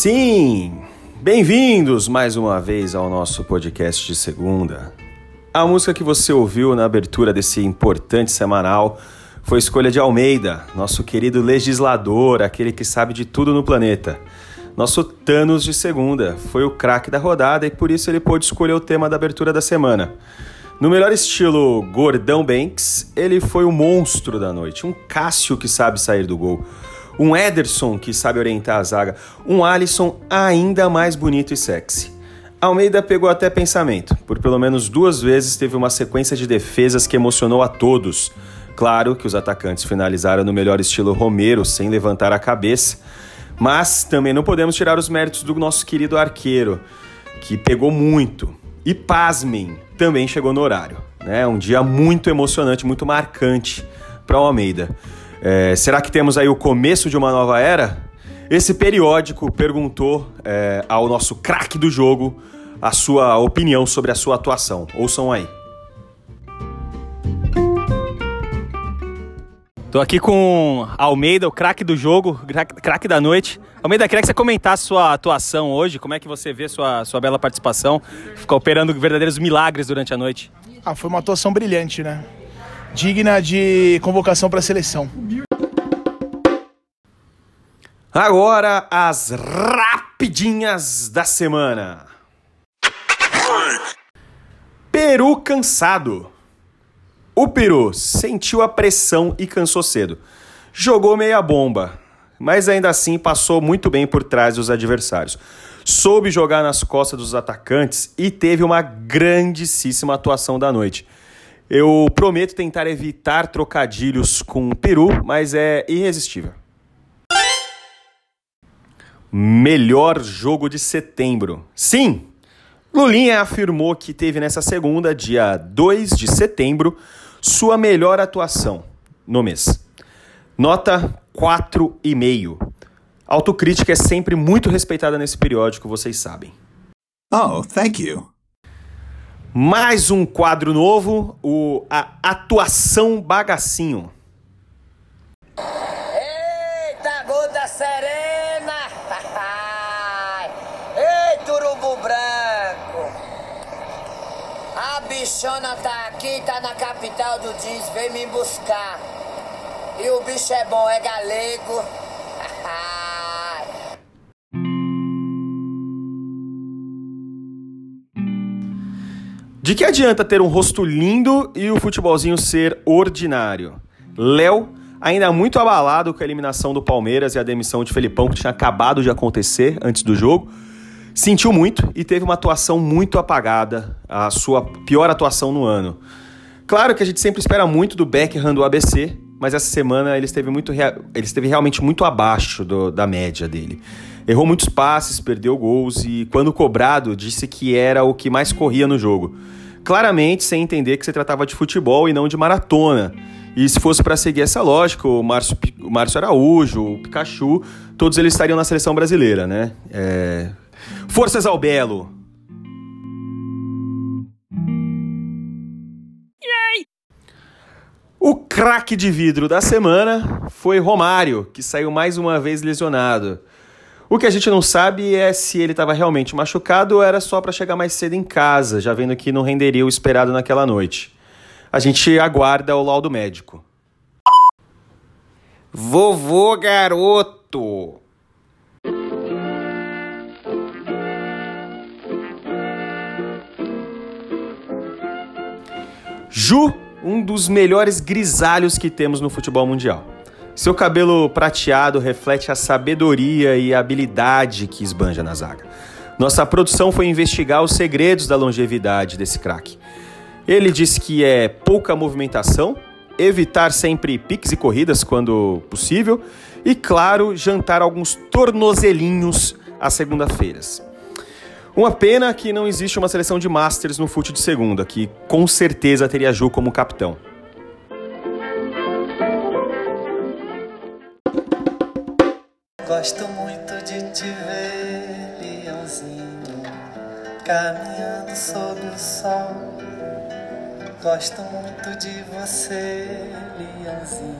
Sim, bem-vindos mais uma vez ao nosso podcast de segunda. A música que você ouviu na abertura desse importante semanal foi escolha de Almeida, nosso querido legislador, aquele que sabe de tudo no planeta. Nosso Thanos de segunda foi o craque da rodada e por isso ele pôde escolher o tema da abertura da semana. No melhor estilo Gordão Banks, ele foi o monstro da noite, um Cássio que sabe sair do gol, um Ederson que sabe orientar a zaga, um Alisson ainda mais bonito e sexy. Almeida pegou até pensamento, por pelo menos duas vezes teve uma sequência de defesas que emocionou a todos. Claro que os atacantes finalizaram no melhor estilo Romero, sem levantar a cabeça, mas também não podemos tirar os méritos do nosso querido arqueiro, que pegou muito. E pasmem, também chegou no horário. Né? Um dia muito emocionante, muito marcante para o Almeida. É, será que temos aí o começo de uma nova era? Esse periódico perguntou é, ao nosso craque do jogo a sua opinião sobre a sua atuação. Ouçam aí. Tô aqui com Almeida, o craque do jogo, craque da noite. Almeida, queria que você comentasse sua atuação hoje, como é que você vê sua, sua bela participação, ficou operando verdadeiros milagres durante a noite. Ah, foi uma atuação brilhante, né? Digna de convocação para a seleção. Agora as rapidinhas da semana. Peru cansado. O Peru sentiu a pressão e cansou cedo. Jogou meia bomba, mas ainda assim passou muito bem por trás dos adversários. Soube jogar nas costas dos atacantes e teve uma grandíssima atuação da noite. Eu prometo tentar evitar trocadilhos com o Peru, mas é irresistível. Melhor jogo de setembro. Sim, Lulinha afirmou que teve nessa segunda, dia 2 de setembro, sua melhor atuação no mês. Nota 4,5. Autocrítica é sempre muito respeitada nesse periódico, vocês sabem. Oh, thank you. Mais um quadro novo, o a atuação bagacinho. Eita, gota serena! Ei, turubu branco! A bichona tá aqui, tá na capital do jeans, vem me buscar. E o bicho é bom, é galego. De que adianta ter um rosto lindo e o futebolzinho ser ordinário? Léo, ainda muito abalado com a eliminação do Palmeiras e a demissão de Felipão, que tinha acabado de acontecer antes do jogo, sentiu muito e teve uma atuação muito apagada, a sua pior atuação no ano. Claro que a gente sempre espera muito do Beckham do ABC, mas essa semana ele esteve, muito ele esteve realmente muito abaixo do, da média dele. Errou muitos passes, perdeu gols e, quando cobrado, disse que era o que mais corria no jogo. Claramente sem entender que se tratava de futebol e não de maratona. E se fosse para seguir essa lógica, o Márcio, o Márcio Araújo, o Pikachu, todos eles estariam na seleção brasileira, né? É... Forças ao Belo! O craque de vidro da semana foi Romário, que saiu mais uma vez lesionado. O que a gente não sabe é se ele estava realmente machucado ou era só para chegar mais cedo em casa, já vendo que não renderia o esperado naquela noite. A gente aguarda o laudo médico. Vovô garoto. Ju, um dos melhores grisalhos que temos no futebol mundial. Seu cabelo prateado reflete a sabedoria e a habilidade que esbanja na zaga. Nossa produção foi investigar os segredos da longevidade desse craque. Ele disse que é pouca movimentação, evitar sempre piques e corridas quando possível e, claro, jantar alguns tornozelinhos às segunda-feiras. Uma pena que não existe uma seleção de Masters no fute de segunda, que com certeza teria Ju como capitão. Gosto muito de te ver, leãozinho, caminhando sob o sol. Gosto muito de você, leãozinho.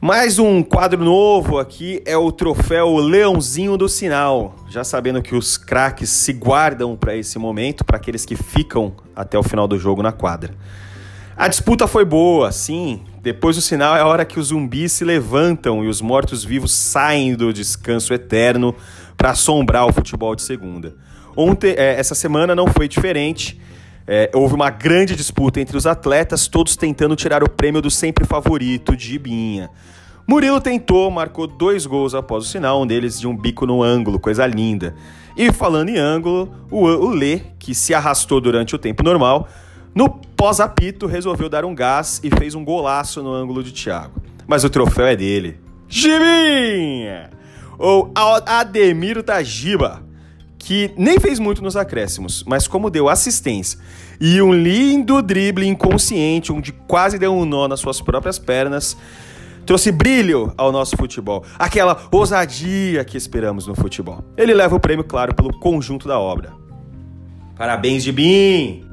Mais um quadro novo aqui é o troféu Leãozinho do Sinal. Já sabendo que os craques se guardam para esse momento, para aqueles que ficam até o final do jogo na quadra. A disputa foi boa, sim. Depois do sinal é a hora que os zumbis se levantam e os mortos-vivos saem do descanso eterno para assombrar o futebol de segunda. Ontem, é, essa semana não foi diferente. É, houve uma grande disputa entre os atletas, todos tentando tirar o prêmio do sempre favorito, de Ibinha. Murilo tentou, marcou dois gols após o sinal, um deles de um bico no ângulo, coisa linda. E falando em ângulo, o, o Lê, que se arrastou durante o tempo normal, no pós-apito resolveu dar um gás e fez um golaço no ângulo de Thiago. Mas o troféu é dele. Gibinha! Ou Ademiro Tajiba, que nem fez muito nos acréscimos, mas como deu assistência e um lindo drible inconsciente, onde quase deu um nó nas suas próprias pernas, trouxe brilho ao nosso futebol, aquela ousadia que esperamos no futebol. Ele leva o prêmio, claro, pelo conjunto da obra. Parabéns, Gibim!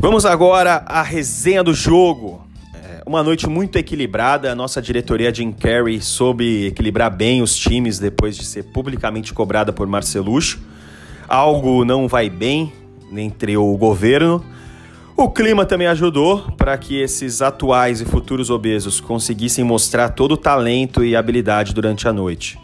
Vamos agora à resenha do jogo. É uma noite muito equilibrada. A nossa diretoria Jim Carrey soube equilibrar bem os times depois de ser publicamente cobrada por Marcelucho algo não vai bem entre o governo. O clima também ajudou para que esses atuais e futuros obesos conseguissem mostrar todo o talento e habilidade durante a noite.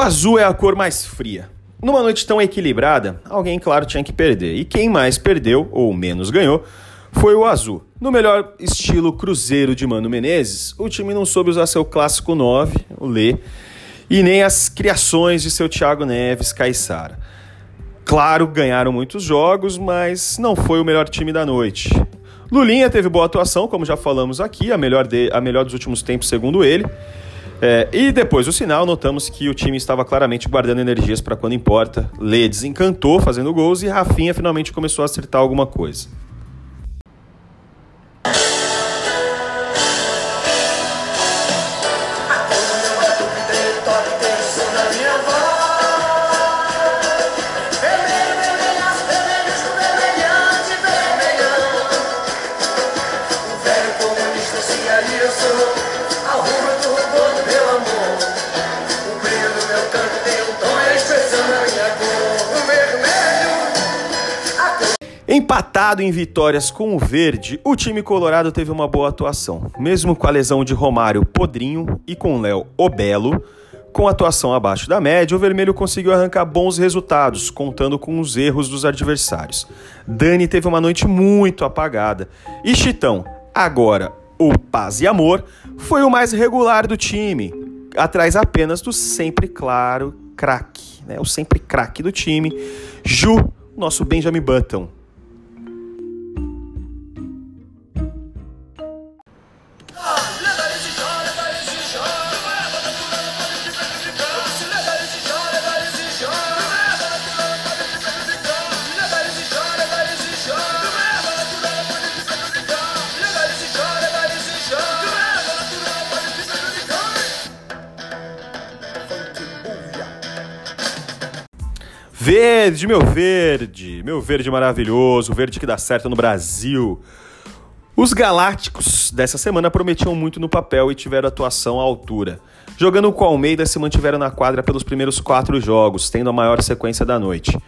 O azul é a cor mais fria. Numa noite tão equilibrada, alguém, claro, tinha que perder. E quem mais perdeu, ou menos ganhou, foi o azul. No melhor estilo cruzeiro de Mano Menezes, o time não soube usar seu clássico 9, o Lê, e nem as criações de seu Thiago Neves, Caissara. Claro, ganharam muitos jogos, mas não foi o melhor time da noite. Lulinha teve boa atuação, como já falamos aqui, a melhor, de, a melhor dos últimos tempos, segundo ele. É, e depois do sinal, notamos que o time estava claramente guardando energias para quando importa. Lê desencantou fazendo gols e Rafinha finalmente começou a acertar alguma coisa. Empatado em vitórias com o Verde, o time colorado teve uma boa atuação. Mesmo com a lesão de Romário Podrinho e com Léo Obelo, com atuação abaixo da média, o Vermelho conseguiu arrancar bons resultados, contando com os erros dos adversários. Dani teve uma noite muito apagada. E Chitão, agora o Paz e Amor, foi o mais regular do time, atrás apenas do sempre claro craque, né? o sempre craque do time, Ju, nosso Benjamin Button. Verde, meu verde, meu verde maravilhoso, verde que dá certo no Brasil. Os Galácticos dessa semana prometiam muito no papel e tiveram atuação à altura. Jogando com o Almeida, se mantiveram na quadra pelos primeiros quatro jogos, tendo a maior sequência da noite.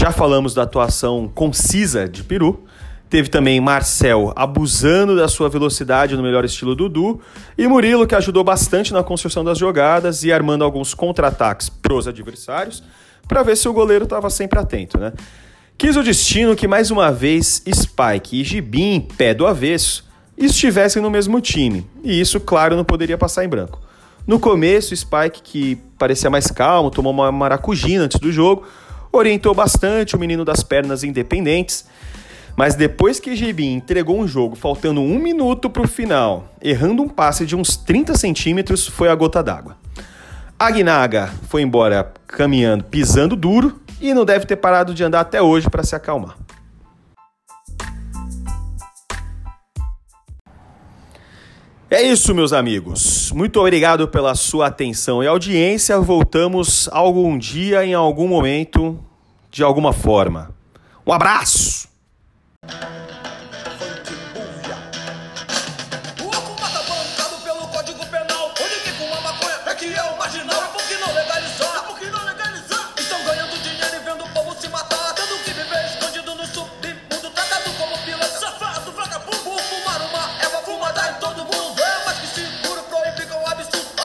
Já falamos da atuação concisa de Peru. Teve também Marcel abusando da sua velocidade no melhor estilo Dudu. E Murilo, que ajudou bastante na construção das jogadas e armando alguns contra-ataques pros adversários para ver se o goleiro estava sempre atento, né? Quis o destino que mais uma vez Spike e Gibim, pé do avesso, estivessem no mesmo time, e isso, claro, não poderia passar em branco. No começo, Spike, que parecia mais calmo, tomou uma maracujina antes do jogo, orientou bastante o menino das pernas independentes, mas depois que Gibi entregou um jogo faltando um minuto para o final, errando um passe de uns 30 centímetros, foi a gota d'água. Agnaga foi embora caminhando, pisando duro e não deve ter parado de andar até hoje para se acalmar. É isso, meus amigos. Muito obrigado pela sua atenção e audiência. Voltamos algum dia, em algum momento, de alguma forma. Um abraço!